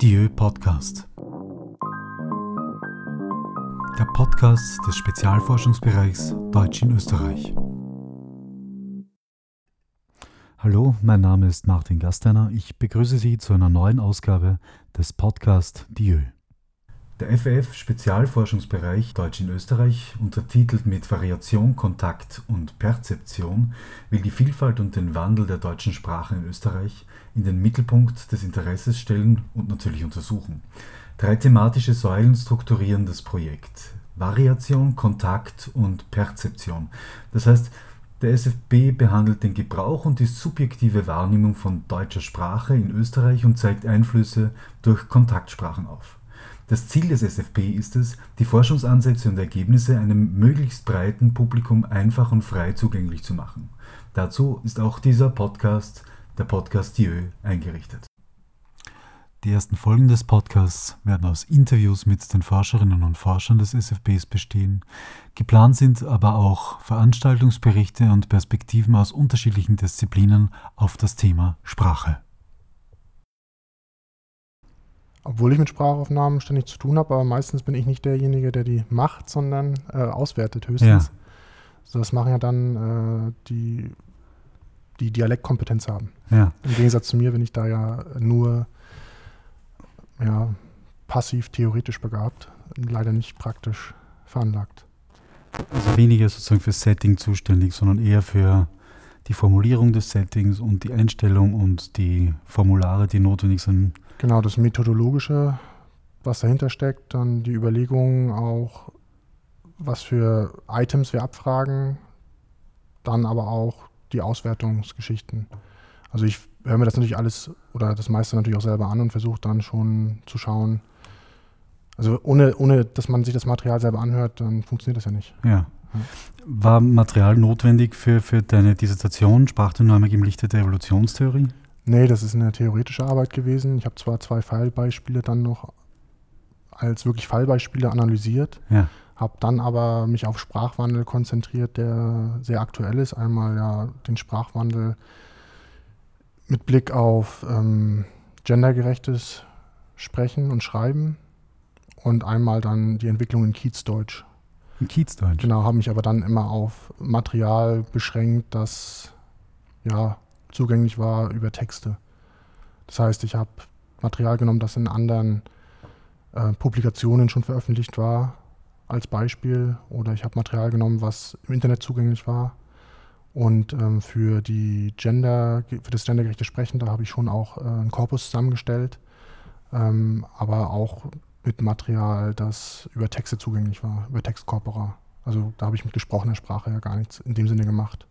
Dieu Podcast. Der Podcast des Spezialforschungsbereichs Deutsch in Österreich. Hallo, mein Name ist Martin Gasteiner. Ich begrüße Sie zu einer neuen Ausgabe des Podcast Dieu. Der FF Spezialforschungsbereich Deutsch in Österreich, untertitelt mit Variation, Kontakt und Perzeption, will die Vielfalt und den Wandel der deutschen Sprache in Österreich in den Mittelpunkt des Interesses stellen und natürlich untersuchen. Drei thematische Säulen strukturieren das Projekt. Variation, Kontakt und Perzeption. Das heißt, der SFB behandelt den Gebrauch und die subjektive Wahrnehmung von deutscher Sprache in Österreich und zeigt Einflüsse durch Kontaktsprachen auf. Das Ziel des SFP ist es, die Forschungsansätze und Ergebnisse einem möglichst breiten Publikum einfach und frei zugänglich zu machen. Dazu ist auch dieser Podcast, der Podcast Dieu, eingerichtet. Die ersten Folgen des Podcasts werden aus Interviews mit den Forscherinnen und Forschern des SFBs bestehen. Geplant sind aber auch Veranstaltungsberichte und Perspektiven aus unterschiedlichen Disziplinen auf das Thema Sprache obwohl ich mit Sprachaufnahmen ständig zu tun habe, aber meistens bin ich nicht derjenige, der die macht, sondern äh, auswertet höchstens. Ja. Also das machen ja dann äh, die, die Dialektkompetenz haben. Ja. Im Gegensatz zu mir bin ich da ja nur ja, passiv theoretisch begabt, leider nicht praktisch veranlagt. Also weniger sozusagen für Setting zuständig, sondern eher für die Formulierung des Settings und die Einstellung und die Formulare, die notwendig sind Genau, das Methodologische, was dahinter steckt, dann die Überlegungen auch, was für Items wir abfragen, dann aber auch die Auswertungsgeschichten. Also ich höre mir das natürlich alles oder das meiste natürlich auch selber an und versuche dann schon zu schauen. Also ohne, ohne, dass man sich das Material selber anhört, dann funktioniert das ja nicht. Ja. War Material notwendig für, für deine Dissertation Sprachdynamik im Lichte der Evolutionstheorie? Nee, das ist eine theoretische Arbeit gewesen. Ich habe zwar zwei Fallbeispiele dann noch als wirklich Fallbeispiele analysiert, ja. habe dann aber mich auf Sprachwandel konzentriert, der sehr aktuell ist. Einmal ja den Sprachwandel mit Blick auf ähm, gendergerechtes Sprechen und Schreiben und einmal dann die Entwicklung in Kiezdeutsch. In Kiezdeutsch? Genau, habe mich aber dann immer auf Material beschränkt, das ja zugänglich war über Texte. Das heißt, ich habe Material genommen, das in anderen äh, Publikationen schon veröffentlicht war, als Beispiel. Oder ich habe Material genommen, was im Internet zugänglich war. Und ähm, für, die Gender, für das gendergerechte Sprechen, da habe ich schon auch äh, einen Korpus zusammengestellt, ähm, aber auch mit Material, das über Texte zugänglich war, über Textkorpora. Also da habe ich mit gesprochener Sprache ja gar nichts in dem Sinne gemacht.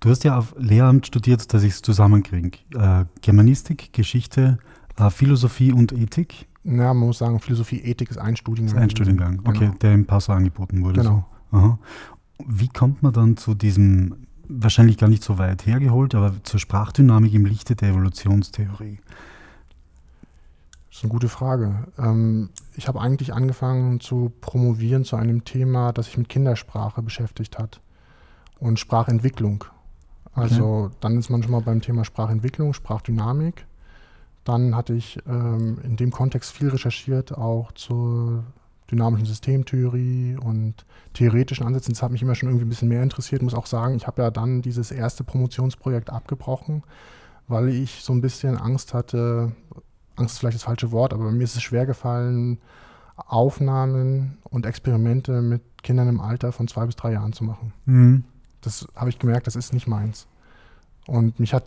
Du hast ja auf Lehramt studiert, dass ich es zusammenkriege. Äh, Germanistik, Geschichte, äh, Philosophie und Ethik. Ja, man muss sagen, Philosophie, Ethik ist ein Studiengang. Ist ein Studiengang, okay, genau. der im Passau angeboten wurde. Genau. So. Wie kommt man dann zu diesem, wahrscheinlich gar nicht so weit hergeholt, aber zur Sprachdynamik im Lichte der Evolutionstheorie? Das ist eine gute Frage. Ähm, ich habe eigentlich angefangen zu promovieren zu einem Thema, das sich mit Kindersprache beschäftigt hat und Sprachentwicklung. Also okay. dann ist man schon mal beim Thema Sprachentwicklung, Sprachdynamik. Dann hatte ich ähm, in dem Kontext viel recherchiert, auch zur dynamischen Systemtheorie und theoretischen Ansätzen. Das hat mich immer schon irgendwie ein bisschen mehr interessiert. Ich muss auch sagen, ich habe ja dann dieses erste Promotionsprojekt abgebrochen, weil ich so ein bisschen Angst hatte, Angst ist vielleicht das falsche Wort, aber mir ist es schwer gefallen, Aufnahmen und Experimente mit Kindern im Alter von zwei bis drei Jahren zu machen. Mhm. Das habe ich gemerkt, das ist nicht meins. Und mich hat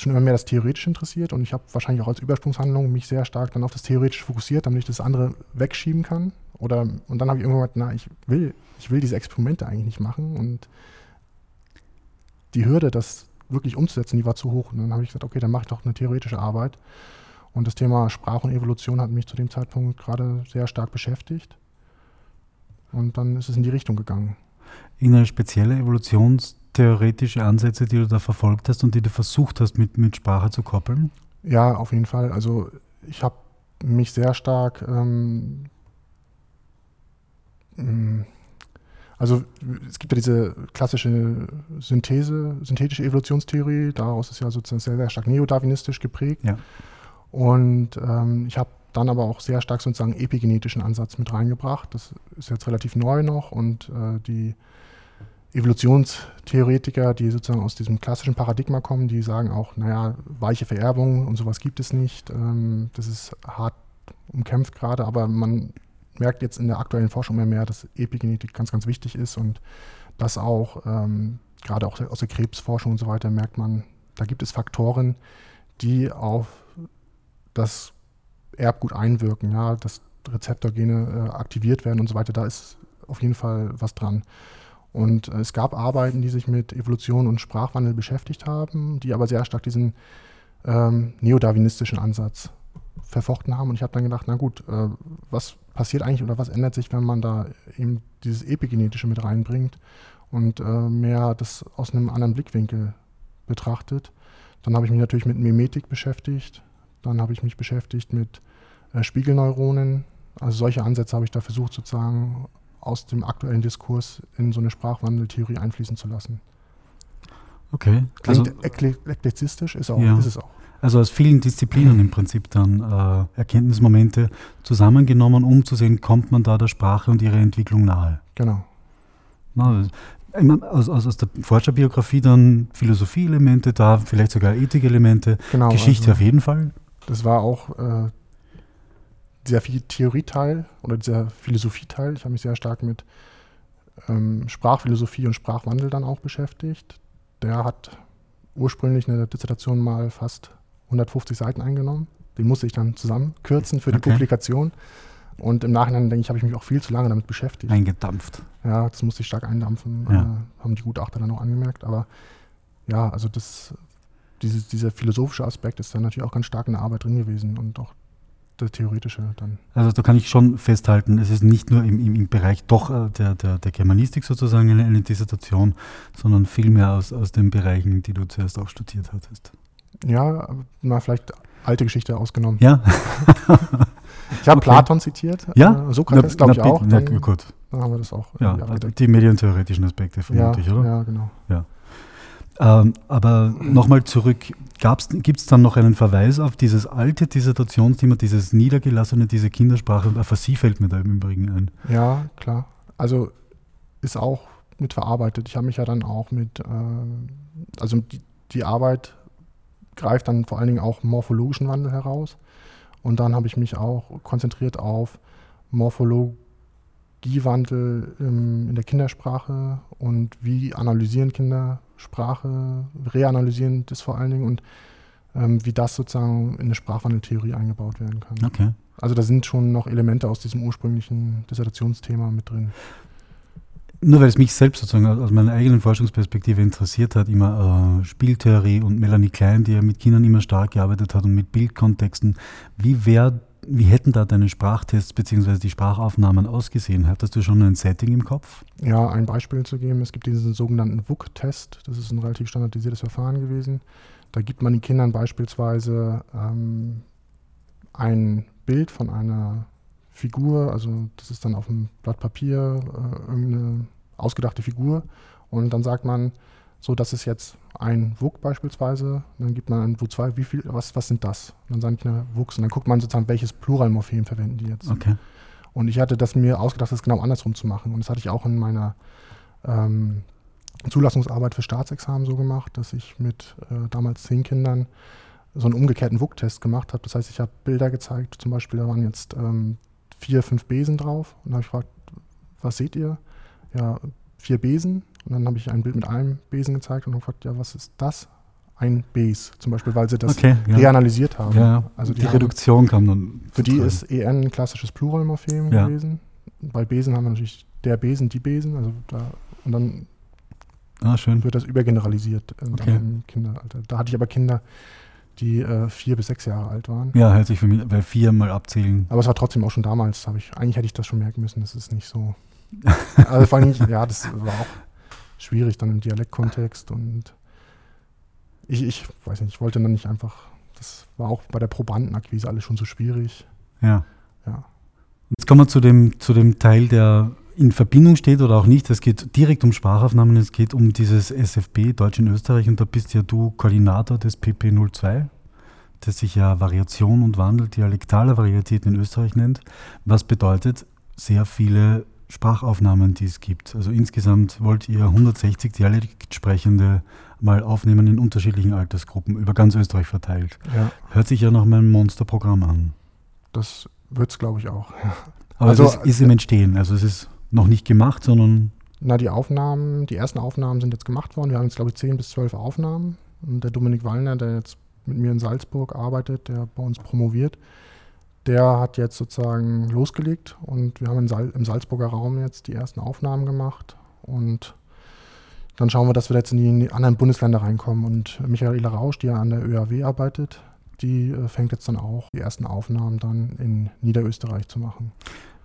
schon immer mehr das Theoretische interessiert und ich habe wahrscheinlich auch als Übersprungshandlung mich sehr stark dann auf das Theoretische fokussiert, damit ich das andere wegschieben kann. Oder, und dann habe ich irgendwann gesagt, na, ich will, ich will diese Experimente eigentlich nicht machen und die Hürde, das wirklich umzusetzen, die war zu hoch. Und dann habe ich gesagt, okay, dann mache ich doch eine theoretische Arbeit. Und das Thema Sprache und Evolution hat mich zu dem Zeitpunkt gerade sehr stark beschäftigt. Und dann ist es in die Richtung gegangen irgendeine spezielle evolutionstheoretische Ansätze, die du da verfolgt hast und die du versucht hast, mit, mit Sprache zu koppeln? Ja, auf jeden Fall. Also ich habe mich sehr stark ähm, mm, also es gibt ja diese klassische Synthese, synthetische Evolutionstheorie, daraus ist ja sozusagen sehr, sehr stark neodarwinistisch geprägt. Ja. Und ähm, ich habe dann aber auch sehr stark sozusagen epigenetischen Ansatz mit reingebracht. Das ist jetzt relativ neu noch und äh, die Evolutionstheoretiker, die sozusagen aus diesem klassischen Paradigma kommen, die sagen auch, naja, weiche Vererbung und sowas gibt es nicht. Ähm, das ist hart umkämpft gerade, aber man merkt jetzt in der aktuellen Forschung mehr, mehr dass Epigenetik ganz, ganz wichtig ist und das auch, ähm, gerade auch aus der Krebsforschung und so weiter, merkt man, da gibt es Faktoren, die auf das Erbgut einwirken, ja, dass Rezeptorgene äh, aktiviert werden und so weiter. Da ist auf jeden Fall was dran. Und äh, es gab Arbeiten, die sich mit Evolution und Sprachwandel beschäftigt haben, die aber sehr stark diesen ähm, neodarwinistischen Ansatz verfochten haben. Und ich habe dann gedacht, na gut, äh, was passiert eigentlich oder was ändert sich, wenn man da eben dieses Epigenetische mit reinbringt und äh, mehr das aus einem anderen Blickwinkel betrachtet. Dann habe ich mich natürlich mit Mimetik beschäftigt. Dann habe ich mich beschäftigt mit äh, Spiegelneuronen. Also solche Ansätze habe ich da versucht sozusagen aus dem aktuellen Diskurs in so eine Sprachwandeltheorie einfließen zu lassen. Okay. Klingt also, eklezistisch, ist, auch, ja. ist es auch. Also aus vielen Disziplinen im Prinzip dann äh, Erkenntnismomente zusammengenommen, um zu sehen, kommt man da der Sprache und ihrer Entwicklung nahe. Genau. Na, aus, aus, aus der Forscherbiografie dann Philosophie-Elemente da, vielleicht sogar Ethik-Elemente, genau, Geschichte also, auf jeden Fall. Das war auch äh, sehr viel Theorieteil oder dieser Philosophieteil. Ich habe mich sehr stark mit ähm, Sprachphilosophie und Sprachwandel dann auch beschäftigt. Der hat ursprünglich eine Dissertation mal fast 150 Seiten eingenommen. Den musste ich dann zusammenkürzen für die okay. Publikation. Und im Nachhinein, denke ich, habe ich mich auch viel zu lange damit beschäftigt. Eingedampft. Ja, das musste ich stark eindampfen, ja. äh, haben die Gutachter dann auch angemerkt. Aber ja, also das, diese, dieser philosophische Aspekt ist dann natürlich auch ganz stark in der Arbeit drin gewesen und auch das Theoretische dann. Also da kann ich schon festhalten, es ist nicht nur im, im, im Bereich doch äh, der, der, der Germanistik sozusagen eine, eine Dissertation, sondern vielmehr aus, aus den Bereichen, die du zuerst auch studiert hattest. Ja, mal vielleicht alte Geschichte ausgenommen. Ja. ich habe okay. Platon zitiert. Ja. Äh, Sokrates, glaube ich, auch. Dann, ja, gut. Dann haben wir das auch. Ja, die medientheoretischen Aspekte vermutlich, ja, oder? Ja, genau. Ja. Ähm, aber nochmal zurück, gibt es dann noch einen Verweis auf dieses alte Dissertationsthema, dieses niedergelassene, diese Kindersprache? Aphasie fällt mir da im Übrigen ein. Ja, klar. Also ist auch mit verarbeitet. Ich habe mich ja dann auch mit, äh, also die, die, Arbeit greift dann vor allen Dingen auch morphologischen Wandel heraus. Und dann habe ich mich auch konzentriert auf Morphologie Strategiewandel ähm, in der Kindersprache und wie analysieren Kinder Sprache, reanalysieren das vor allen Dingen und ähm, wie das sozusagen in eine Sprachwandeltheorie eingebaut werden kann. Okay. Also da sind schon noch Elemente aus diesem ursprünglichen Dissertationsthema mit drin. Nur weil es mich selbst sozusagen aus meiner eigenen Forschungsperspektive interessiert hat, immer äh, Spieltheorie und Melanie Klein, die ja mit Kindern immer stark gearbeitet hat und mit Bildkontexten. Wie wäre wie hätten da deine Sprachtests bzw. die Sprachaufnahmen ausgesehen? Hattest du schon ein Setting im Kopf? Ja, ein Beispiel zu geben. Es gibt diesen sogenannten WUK-Test. Das ist ein relativ standardisiertes Verfahren gewesen. Da gibt man den Kindern beispielsweise ähm, ein Bild von einer Figur, also das ist dann auf einem Blatt Papier äh, irgendeine ausgedachte Figur. Und dann sagt man, so, das ist jetzt ein WUK beispielsweise. dann gibt man ein WU2, wie viel, was, was sind das? Und dann sagen Kinder WUKs. Und dann guckt man sozusagen, welches Pluralmorphem verwenden die jetzt. Okay. Und ich hatte das mir ausgedacht, das genau andersrum zu machen. Und das hatte ich auch in meiner ähm, Zulassungsarbeit für Staatsexamen so gemacht, dass ich mit äh, damals zehn Kindern so einen umgekehrten WUK-Test gemacht habe. Das heißt, ich habe Bilder gezeigt, zum Beispiel, da waren jetzt ähm, vier, fünf Besen drauf. Und da habe ich gefragt, was seht ihr? Ja, vier Besen. Und dann habe ich ein Bild mit einem Besen gezeigt und gefragt, ja, was ist das? Ein Base, zum Beispiel, weil sie das okay, ja. reanalysiert haben. Ja, also die, die Reduktion kam dann. Für die ist EN ein klassisches Pluralmorphem ja. gewesen. Bei Besen haben wir natürlich der Besen, die Besen. Also da, und dann ah, wird das übergeneralisiert okay. im Kinderalter. Da hatte ich aber Kinder, die äh, vier bis sechs Jahre alt waren. Ja, hört sich für mich bei vier mal abzählen. Aber es war trotzdem auch schon damals, ich, eigentlich hätte ich das schon merken müssen, das ist nicht so. also vor allem, ja, das war auch schwierig dann im Dialektkontext und ich, ich weiß nicht, ich wollte dann nicht einfach, das war auch bei der Probandenakquise alles schon so schwierig. Ja. Ja. Jetzt kommen wir zu dem, zu dem Teil, der in Verbindung steht oder auch nicht. Es geht direkt um Sprachaufnahmen, es geht um dieses SFB Deutsch in Österreich und da bist ja du Koordinator des PP02. das sich ja Variation und Wandel dialektaler Varietäten in Österreich nennt, was bedeutet sehr viele Sprachaufnahmen, die es gibt. Also insgesamt wollt ihr 160 Dialektsprechende mal aufnehmen in unterschiedlichen Altersgruppen, über ganz Österreich verteilt. Ja. Hört sich ja nach meinem Monsterprogramm an. Das wird es, glaube ich, auch. Aber also, es ist, ist im Entstehen, also es ist noch nicht gemacht, sondern. Na, die Aufnahmen, die ersten Aufnahmen sind jetzt gemacht worden. Wir haben jetzt, glaube ich, 10 bis 12 Aufnahmen. Und der Dominik Wallner, der jetzt mit mir in Salzburg arbeitet, der bei uns promoviert, der hat jetzt sozusagen losgelegt und wir haben im Salzburger Raum jetzt die ersten Aufnahmen gemacht und dann schauen wir, dass wir jetzt in die anderen Bundesländer reinkommen. Und Michaela Rausch, die ja an der ÖAW arbeitet, die äh, fängt jetzt dann auch die ersten Aufnahmen dann in Niederösterreich zu machen.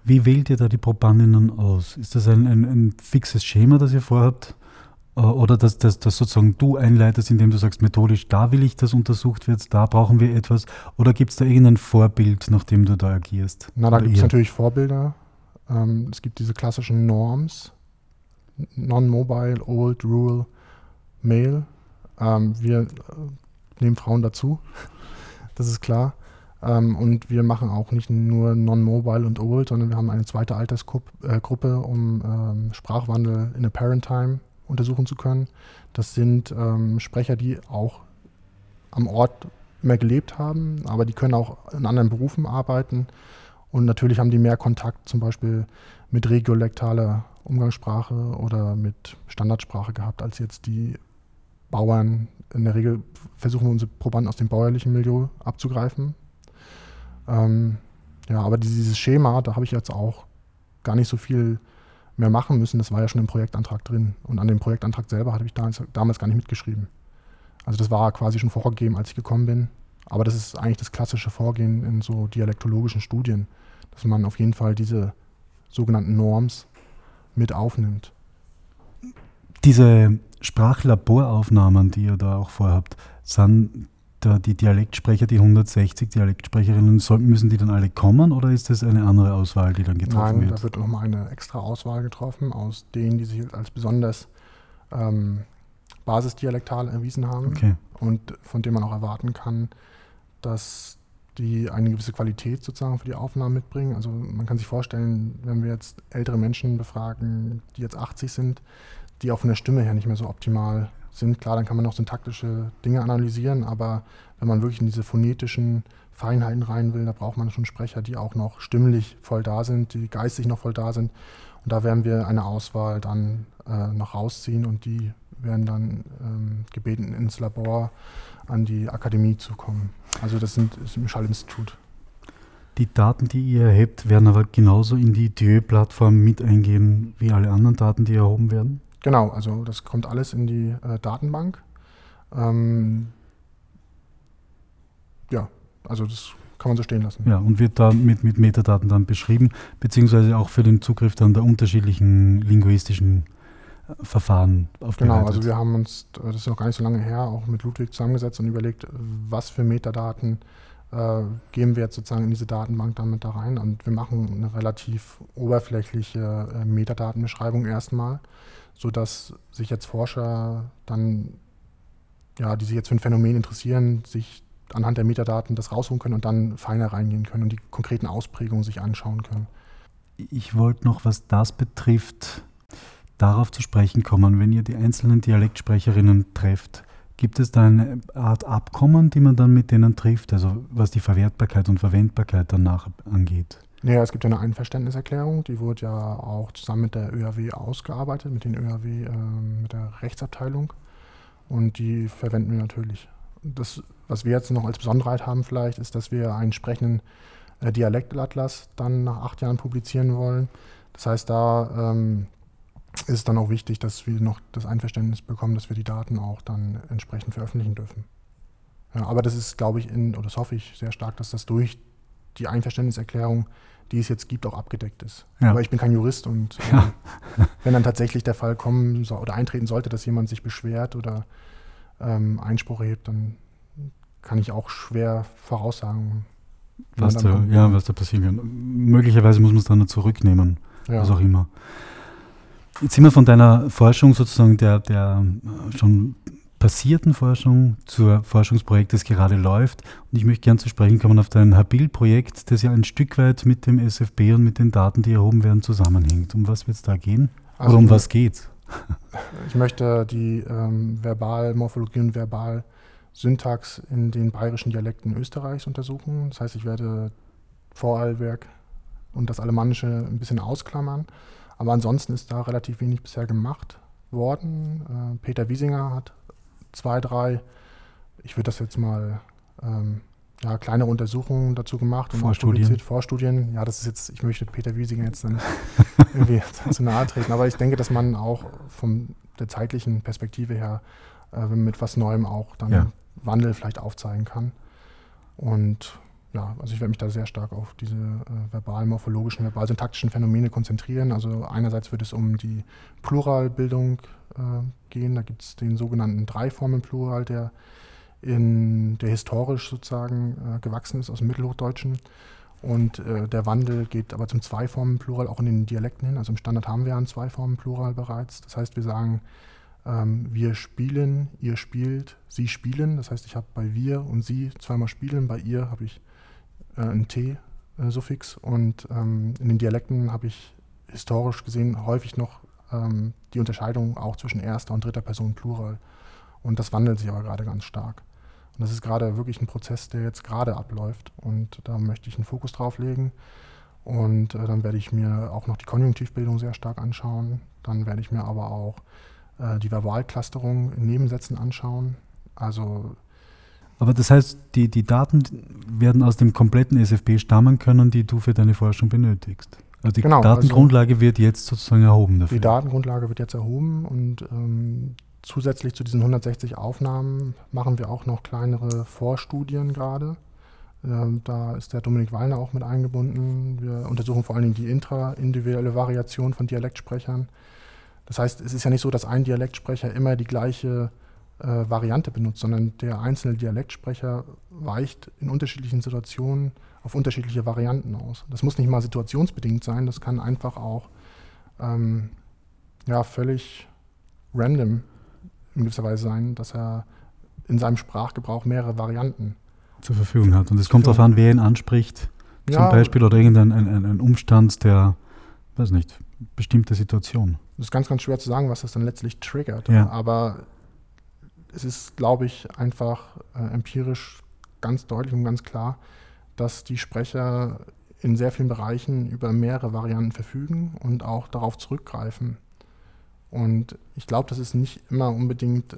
Wie wählt ihr da die Probandinnen aus? Ist das ein, ein, ein fixes Schema, das ihr vorhabt? Äh, oder dass, dass, dass sozusagen du einleitest, indem du sagst, methodisch, da will ich, dass untersucht wird, da brauchen wir etwas? Oder gibt es da irgendein Vorbild, nach dem du da agierst? Na, da gibt es natürlich Vorbilder. Ähm, es gibt diese klassischen Norms, Non-Mobile, Old, Rural, Male. Ähm, wir äh, nehmen Frauen dazu, das ist klar. Ähm, und wir machen auch nicht nur Non-Mobile und Old, sondern wir haben eine zweite Altersgruppe, äh, um ähm, Sprachwandel in a Parent Time untersuchen zu können. Das sind ähm, Sprecher, die auch am Ort immer gelebt haben, aber die können auch in anderen Berufen arbeiten. Und natürlich haben die mehr Kontakt zum Beispiel mit regiolektaler Umgangssprache oder mit Standardsprache gehabt, als jetzt die Bauern. In der Regel versuchen wir unsere Probanden aus dem bäuerlichen Milieu abzugreifen. Ähm, ja, aber dieses Schema, da habe ich jetzt auch gar nicht so viel mehr machen müssen. Das war ja schon im Projektantrag drin. Und an dem Projektantrag selber hatte ich damals, damals gar nicht mitgeschrieben. Also das war quasi schon vorgegeben, als ich gekommen bin. Aber das ist eigentlich das klassische Vorgehen in so dialektologischen Studien, dass man auf jeden Fall diese sogenannten Norms mit aufnimmt. Diese Sprachlaboraufnahmen, die ihr da auch vorhabt, sind da die Dialektsprecher, die 160 Dialektsprecherinnen, müssen die dann alle kommen oder ist das eine andere Auswahl, die dann getroffen Nein, wird? da wird nochmal eine extra Auswahl getroffen aus denen, die sich als besonders ähm, basisdialektal erwiesen haben okay. und von denen man auch erwarten kann, dass die eine gewisse Qualität sozusagen für die Aufnahmen mitbringen. Also man kann sich vorstellen, wenn wir jetzt ältere Menschen befragen, die jetzt 80 sind, die auch von der Stimme her nicht mehr so optimal sind. Klar, dann kann man noch syntaktische Dinge analysieren, aber wenn man wirklich in diese phonetischen Feinheiten rein will, da braucht man schon Sprecher, die auch noch stimmlich voll da sind, die geistig noch voll da sind. Und da werden wir eine Auswahl dann äh, noch rausziehen und die werden dann ähm, gebeten, ins Labor an die Akademie zu kommen. Also das sind, ist im Schallinstitut. Die Daten, die ihr erhebt, werden aber genauso in die DÖ-Plattform mit eingehen wie alle anderen Daten, die erhoben werden? Genau, also das kommt alles in die äh, Datenbank. Ähm, ja, also das kann man so stehen lassen. Ja, und wird da mit, mit Metadaten dann beschrieben, beziehungsweise auch für den Zugriff dann der unterschiedlichen linguistischen Verfahren aufbereitet. Genau, also wir haben uns, das ist noch gar nicht so lange her, auch mit Ludwig zusammengesetzt und überlegt, was für Metadaten äh, geben wir jetzt sozusagen in diese Datenbank damit da rein. Und wir machen eine relativ oberflächliche äh, Metadatenbeschreibung erstmal, sodass sich jetzt Forscher dann, ja, die sich jetzt für ein Phänomen interessieren, sich anhand der Metadaten das rausholen können und dann feiner reingehen können und die konkreten Ausprägungen sich anschauen können. Ich wollte noch, was das betrifft, darauf zu sprechen kommen, wenn ihr die einzelnen Dialektsprecherinnen trefft. Gibt es da eine Art Abkommen, die man dann mit denen trifft, also was die Verwertbarkeit und Verwendbarkeit danach angeht? Ja, es gibt ja eine Einverständniserklärung, die wurde ja auch zusammen mit der ÖAW ausgearbeitet, mit den ÖAW, äh, mit der Rechtsabteilung. Und die verwenden wir natürlich. Das, was wir jetzt noch als Besonderheit haben vielleicht, ist, dass wir einen entsprechenden äh, Dialektatlas dann nach acht Jahren publizieren wollen. Das heißt, da ähm, ist es dann auch wichtig, dass wir noch das Einverständnis bekommen, dass wir die Daten auch dann entsprechend veröffentlichen dürfen. Ja, aber das ist, glaube ich, in, oder das hoffe ich sehr stark, dass das durch die Einverständniserklärung, die es jetzt gibt, auch abgedeckt ist. Ja. Aber ich bin kein Jurist und äh, ja. wenn dann tatsächlich der Fall kommen so, oder eintreten sollte, dass jemand sich beschwert oder ähm, Einspruch erhebt, dann kann ich auch schwer voraussagen, was da, ja, was da passieren kann. Möglicherweise muss man es dann zurücknehmen, was auch immer. Jetzt sind wir von deiner Forschung sozusagen der, der schon basierten Forschung zur Forschungsprojekt, das gerade läuft. Und ich möchte gern zu sprechen kommen auf dein Habil-Projekt, das ja ein Stück weit mit dem SFB und mit den Daten, die erhoben werden, zusammenhängt. Um was wird es da gehen? Also Oder um was geht's? Ich möchte die ähm, Verbalmorphologie und Verbalsyntax in den bayerischen Dialekten Österreichs untersuchen. Das heißt, ich werde Vorarlberg und das Alemannische ein bisschen ausklammern. Aber ansonsten ist da relativ wenig bisher gemacht worden. Äh, Peter Wiesinger hat zwei, drei, ich würde das jetzt mal, ähm, ja, kleine Untersuchungen dazu gemacht und Vorstudien. Vorstudien. Ja, das ist jetzt, ich möchte Peter Wiesinger jetzt dann irgendwie zu nahe treten, aber ich denke, dass man auch von der zeitlichen Perspektive her äh, mit was Neuem auch dann ja. Wandel vielleicht aufzeigen kann. Und ja, also ich werde mich da sehr stark auf diese äh, verbal-morphologischen, verbal-syntaktischen Phänomene konzentrieren. Also einerseits wird es um die Pluralbildung äh, gehen. Da gibt es den sogenannten Dreiformen-Plural, der, der historisch sozusagen äh, gewachsen ist aus dem Mittelhochdeutschen. Und äh, der Wandel geht aber zum Zweiformen-Plural auch in den Dialekten hin. Also im Standard haben wir einen Zweiformen-Plural bereits. Das heißt, wir sagen, ähm, wir spielen, ihr spielt, sie spielen. Das heißt, ich habe bei wir und sie zweimal spielen, bei ihr habe ich äh, ein T-Suffix und ähm, in den Dialekten habe ich historisch gesehen häufig noch ähm, die Unterscheidung auch zwischen erster und dritter Person Plural. Und das wandelt sich aber gerade ganz stark. Und das ist gerade wirklich ein Prozess, der jetzt gerade abläuft. Und da möchte ich einen Fokus drauf legen. Und äh, dann werde ich mir auch noch die Konjunktivbildung sehr stark anschauen. Dann werde ich mir aber auch äh, die Verbalclusterung in Nebensätzen anschauen. Also aber das heißt, die, die Daten werden aus dem kompletten SFB stammen können, die du für deine Forschung benötigst. Also die genau, Datengrundlage also wird jetzt sozusagen erhoben dafür. Die Datengrundlage wird jetzt erhoben und ähm, zusätzlich zu diesen 160 Aufnahmen machen wir auch noch kleinere Vorstudien gerade. Ähm, da ist der Dominik Wallner auch mit eingebunden. Wir untersuchen vor allen Dingen die intraindividuelle Variation von Dialektsprechern. Das heißt, es ist ja nicht so, dass ein Dialektsprecher immer die gleiche äh, Variante benutzt, sondern der einzelne Dialektsprecher weicht in unterschiedlichen Situationen auf unterschiedliche Varianten aus. Das muss nicht mal situationsbedingt sein, das kann einfach auch ähm, ja, völlig random in gewisser Weise sein, dass er in seinem Sprachgebrauch mehrere Varianten zur Verfügung hat. Und es kommt darauf an, wer ihn anspricht, zum ja, Beispiel, oder irgendein ein, ein, Umstand, der, weiß nicht, bestimmte Situation. Das ist ganz, ganz schwer zu sagen, was das dann letztlich triggert. Ja. Aber es ist, glaube ich, einfach äh, empirisch ganz deutlich und ganz klar, dass die Sprecher in sehr vielen Bereichen über mehrere Varianten verfügen und auch darauf zurückgreifen. Und ich glaube, das ist nicht immer unbedingt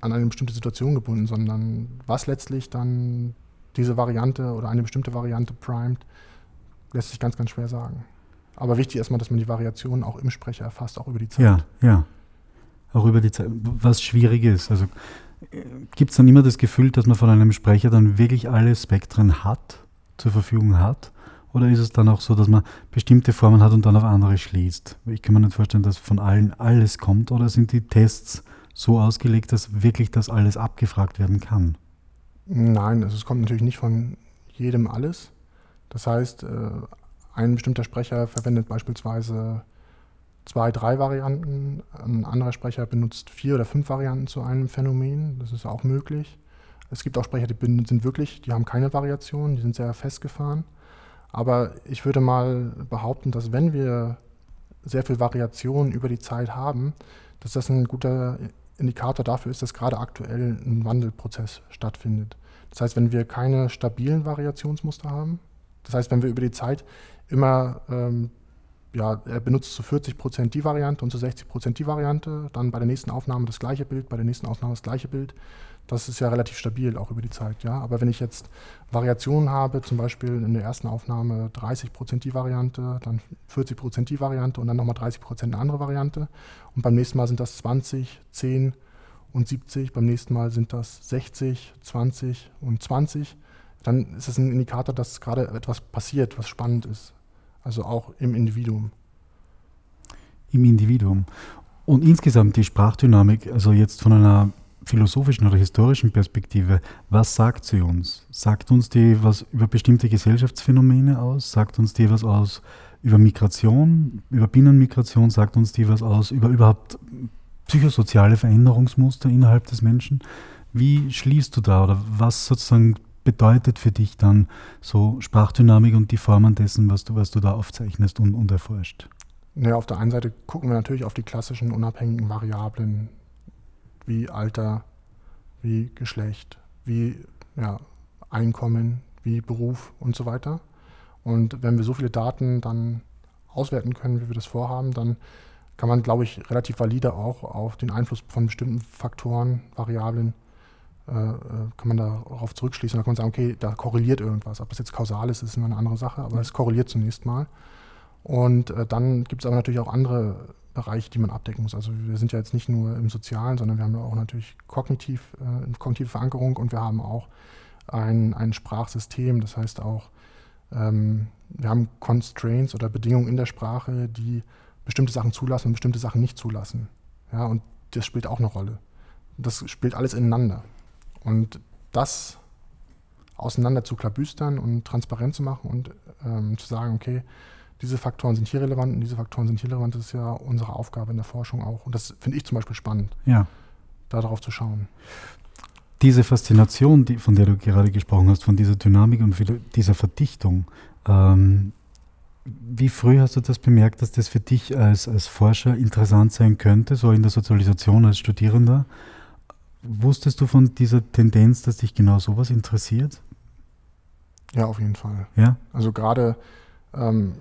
an eine bestimmte Situation gebunden, sondern was letztlich dann diese Variante oder eine bestimmte Variante primet, lässt sich ganz, ganz schwer sagen. Aber wichtig ist erstmal, dass man die Variation auch im Sprecher erfasst, auch über die Zeit. Ja, ja auch über die Zeit, was schwierig ist. Also gibt es dann immer das Gefühl, dass man von einem Sprecher dann wirklich alle Spektren hat, zur Verfügung hat? Oder ist es dann auch so, dass man bestimmte Formen hat und dann auf andere schließt? Ich kann mir nicht vorstellen, dass von allen alles kommt. Oder sind die Tests so ausgelegt, dass wirklich das alles abgefragt werden kann? Nein, also es kommt natürlich nicht von jedem alles. Das heißt, äh, ein bestimmter Sprecher verwendet beispielsweise zwei, drei Varianten. Ein anderer Sprecher benutzt vier oder fünf Varianten zu einem Phänomen. Das ist auch möglich. Es gibt auch Sprecher, die sind wirklich, die haben keine Variation, die sind sehr festgefahren. Aber ich würde mal behaupten, dass wenn wir sehr viel Variation über die Zeit haben, dass das ein guter Indikator dafür ist, dass gerade aktuell ein Wandelprozess stattfindet. Das heißt, wenn wir keine stabilen Variationsmuster haben, das heißt, wenn wir über die Zeit immer ähm, ja, er benutzt zu 40 Prozent die Variante und zu 60 Prozent die Variante. Dann bei der nächsten Aufnahme das gleiche Bild, bei der nächsten Aufnahme das gleiche Bild. Das ist ja relativ stabil auch über die Zeit. Ja? Aber wenn ich jetzt Variationen habe, zum Beispiel in der ersten Aufnahme 30 Prozent die Variante, dann 40 Prozent die Variante und dann nochmal 30 Prozent eine andere Variante. Und beim nächsten Mal sind das 20, 10 und 70. Beim nächsten Mal sind das 60, 20 und 20. Dann ist es ein Indikator, dass gerade etwas passiert, was spannend ist. Also auch im Individuum. Im Individuum. Und insgesamt die Sprachdynamik, also jetzt von einer philosophischen oder historischen Perspektive, was sagt sie uns? Sagt uns die was über bestimmte Gesellschaftsphänomene aus? Sagt uns die was aus über Migration, über Binnenmigration? Sagt uns die was aus über überhaupt psychosoziale Veränderungsmuster innerhalb des Menschen. Wie schließt du da oder was sozusagen bedeutet für dich dann so Sprachdynamik und die Formen dessen, was du, was du da aufzeichnest und, und erforscht? Ja, auf der einen Seite gucken wir natürlich auf die klassischen unabhängigen Variablen wie Alter, wie Geschlecht, wie ja, Einkommen, wie Beruf und so weiter. Und wenn wir so viele Daten dann auswerten können, wie wir das vorhaben, dann kann man, glaube ich, relativ valide auch auf den Einfluss von bestimmten Faktoren, Variablen, kann man darauf zurückschließen. Da kann man sagen, okay, da korreliert irgendwas. Ob das jetzt kausal ist, ist immer eine andere Sache, aber es korreliert zunächst mal. Und äh, dann gibt es aber natürlich auch andere Bereiche, die man abdecken muss. Also wir sind ja jetzt nicht nur im Sozialen, sondern wir haben ja auch natürlich kognitiv, äh, kognitive Verankerung und wir haben auch ein, ein Sprachsystem. Das heißt auch, ähm, wir haben Constraints oder Bedingungen in der Sprache, die bestimmte Sachen zulassen und bestimmte Sachen nicht zulassen. Ja, und das spielt auch eine Rolle. Das spielt alles ineinander. Und das auseinander zu klabüstern und transparent zu machen und ähm, zu sagen, okay, diese Faktoren sind hier relevant und diese Faktoren sind hier relevant, das ist ja unsere Aufgabe in der Forschung auch. Und das finde ich zum Beispiel spannend, ja. darauf zu schauen. Diese Faszination, die, von der du gerade gesprochen hast, von dieser Dynamik und dieser Verdichtung, ähm, wie früh hast du das bemerkt, dass das für dich als, als Forscher interessant sein könnte, so in der Sozialisation als Studierender? Wusstest du von dieser Tendenz, dass dich genau sowas interessiert? Ja, auf jeden Fall. Ja? Also gerade ähm,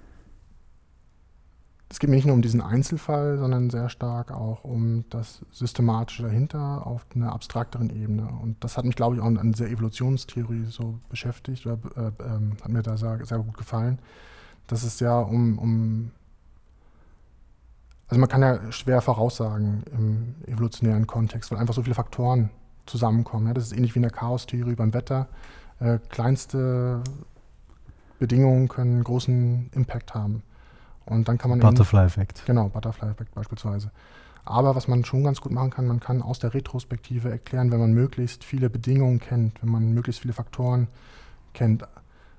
es geht mir nicht nur um diesen Einzelfall, sondern sehr stark auch um das Systematische dahinter auf einer abstrakteren Ebene. Und das hat mich, glaube ich, auch an dieser Evolutionstheorie so beschäftigt oder äh, äh, hat mir da sehr, sehr, gut gefallen. Dass es ja um, um, also man kann ja schwer voraussagen im evolutionären Kontext, weil einfach so viele Faktoren zusammenkommen. Ja? Das ist ähnlich wie in der Chaostheorie beim Wetter. Äh, kleinste Bedingungen können einen großen Impact haben. Und dann kann man Butterfly-Effekt. Genau, Butterfly-Effekt beispielsweise. Aber was man schon ganz gut machen kann, man kann aus der Retrospektive erklären, wenn man möglichst viele Bedingungen kennt, wenn man möglichst viele Faktoren kennt.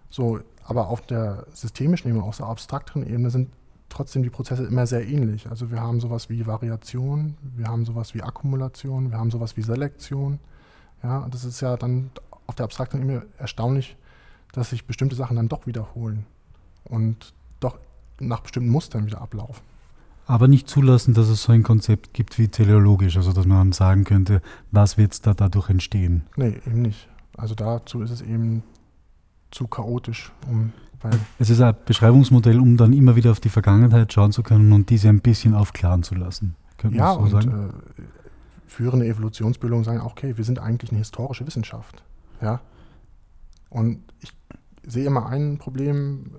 So, aber auf der systemischen Ebene, auf der abstrakteren Ebene sind trotzdem die Prozesse immer sehr ähnlich. Also wir haben sowas wie Variation, wir haben sowas wie Akkumulation, wir haben sowas wie Selektion. Ja, das ist ja dann auf der abstrakten Ebene erstaunlich, dass sich bestimmte Sachen dann doch wiederholen und doch nach bestimmten Mustern wieder ablaufen. Aber nicht zulassen, dass es so ein Konzept gibt wie teleologisch, also dass man sagen könnte, was wird da dadurch entstehen? Nee, eben nicht. Also dazu ist es eben zu chaotisch. Um, es ist ein Beschreibungsmodell, um dann immer wieder auf die Vergangenheit schauen zu können und diese ein bisschen aufklaren zu lassen. Könnte ja, so und sagen? Äh, führende Evolutionsbildungen sagen, okay, wir sind eigentlich eine historische Wissenschaft. Ja? Und ich sehe immer ein Problem,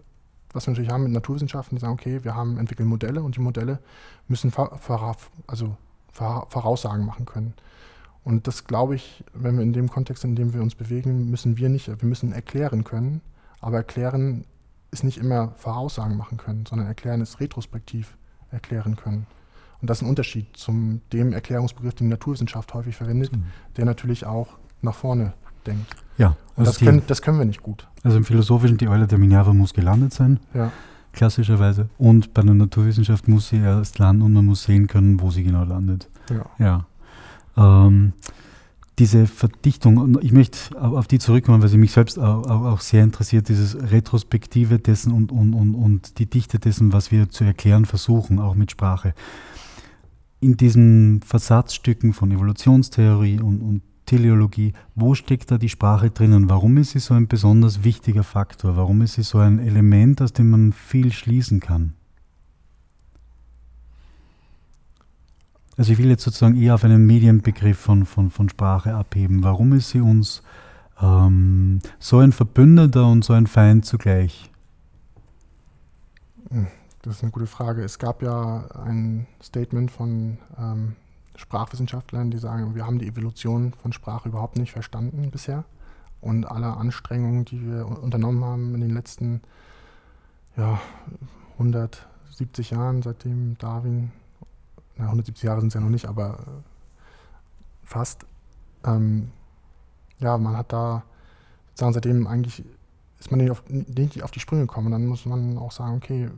was wir natürlich haben mit Naturwissenschaften, die sagen, okay, wir haben entwickeln Modelle und die Modelle müssen also Voraussagen machen können. Und das glaube ich, wenn wir in dem Kontext, in dem wir uns bewegen, müssen wir nicht, wir müssen erklären können, aber erklären ist nicht immer Voraussagen machen können, sondern erklären ist retrospektiv erklären können. Und das ist ein Unterschied zum dem Erklärungsbegriff, den die Naturwissenschaft häufig verwendet, mhm. der natürlich auch nach vorne denkt. Ja, also das, können, das können wir nicht gut. Also im Philosophischen, die Eule der Minerva muss gelandet sein, ja. klassischerweise. Und bei der Naturwissenschaft muss sie erst landen und man muss sehen können, wo sie genau landet. Ja. ja. Ähm, diese Verdichtung, ich möchte auf die zurückkommen, weil sie mich selbst auch, sehr interessiert, dieses Retrospektive dessen und, und, und, und die Dichte dessen, was wir zu erklären versuchen, auch mit Sprache. In diesen Versatzstücken von Evolutionstheorie und, und Teleologie, wo steckt da die Sprache drinnen? Warum ist sie so ein besonders wichtiger Faktor? Warum ist sie so ein Element, aus dem man viel schließen kann? Also ich will jetzt sozusagen eher auf einen Medienbegriff von, von, von Sprache abheben. Warum ist sie uns ähm, so ein Verbündeter und so ein Feind zugleich? Hm, das ist eine gute Frage. Es gab ja ein Statement von ähm, Sprachwissenschaftlern, die sagen, wir haben die Evolution von Sprache überhaupt nicht verstanden bisher. Und alle Anstrengungen, die wir unternommen haben in den letzten ja, 170 Jahren, seitdem Darwin, na, 170 Jahre sind es ja noch nicht, aber äh, fast, ähm, ja, man hat da sozusagen seitdem eigentlich ist man nicht auf, nicht auf die Sprünge gekommen. Und dann muss man auch sagen, okay,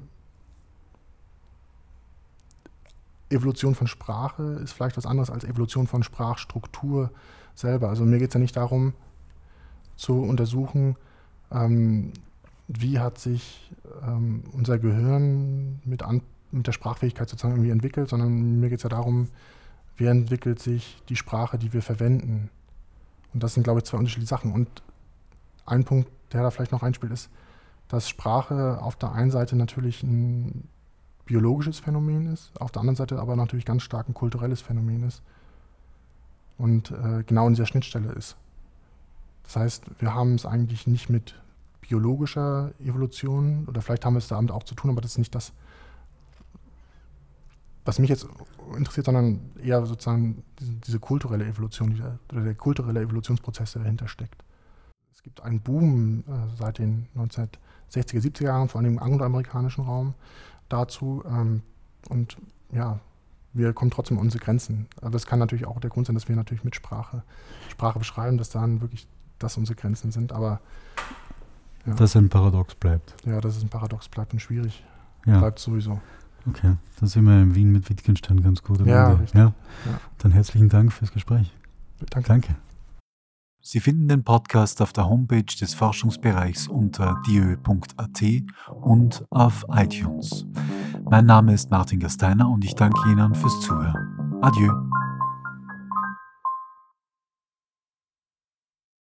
Evolution von Sprache ist vielleicht was anderes als Evolution von Sprachstruktur selber. Also mir geht es ja nicht darum zu untersuchen, ähm, wie hat sich ähm, unser Gehirn mit, an, mit der Sprachfähigkeit sozusagen irgendwie entwickelt, sondern mir geht es ja darum, wie entwickelt sich die Sprache, die wir verwenden. Und das sind, glaube ich, zwei unterschiedliche Sachen. Und ein Punkt, der da vielleicht noch einspielt, ist, dass Sprache auf der einen Seite natürlich ein biologisches Phänomen ist, auf der anderen Seite aber natürlich ganz stark ein kulturelles Phänomen ist und äh, genau in dieser Schnittstelle ist. Das heißt, wir haben es eigentlich nicht mit biologischer Evolution oder vielleicht haben wir es damit auch zu tun, aber das ist nicht das, was mich jetzt interessiert, sondern eher sozusagen diese, diese kulturelle Evolution die, oder der kulturelle Evolutionsprozess, der dahinter steckt. Es gibt einen Boom äh, seit den 1960er, 70er Jahren, vor allem im angloamerikanischen Raum, dazu. Ähm, und ja, wir kommen trotzdem an unsere Grenzen. Aber das kann natürlich auch der Grund sein, dass wir natürlich mit Sprache, Sprache beschreiben, dass dann wirklich das unsere Grenzen sind. Aber ja. dass ein Paradox bleibt. Ja, dass es ein Paradox bleibt und schwierig ja. bleibt sowieso. Okay, dann sind wir in Wien mit Wittgenstein ganz gut. Ja, ja, Dann herzlichen Dank fürs Gespräch. Danke. Danke. Sie finden den Podcast auf der Homepage des Forschungsbereichs unter diö.at und auf iTunes. Mein Name ist Martin Gasteiner und ich danke Ihnen fürs Zuhören. Adieu.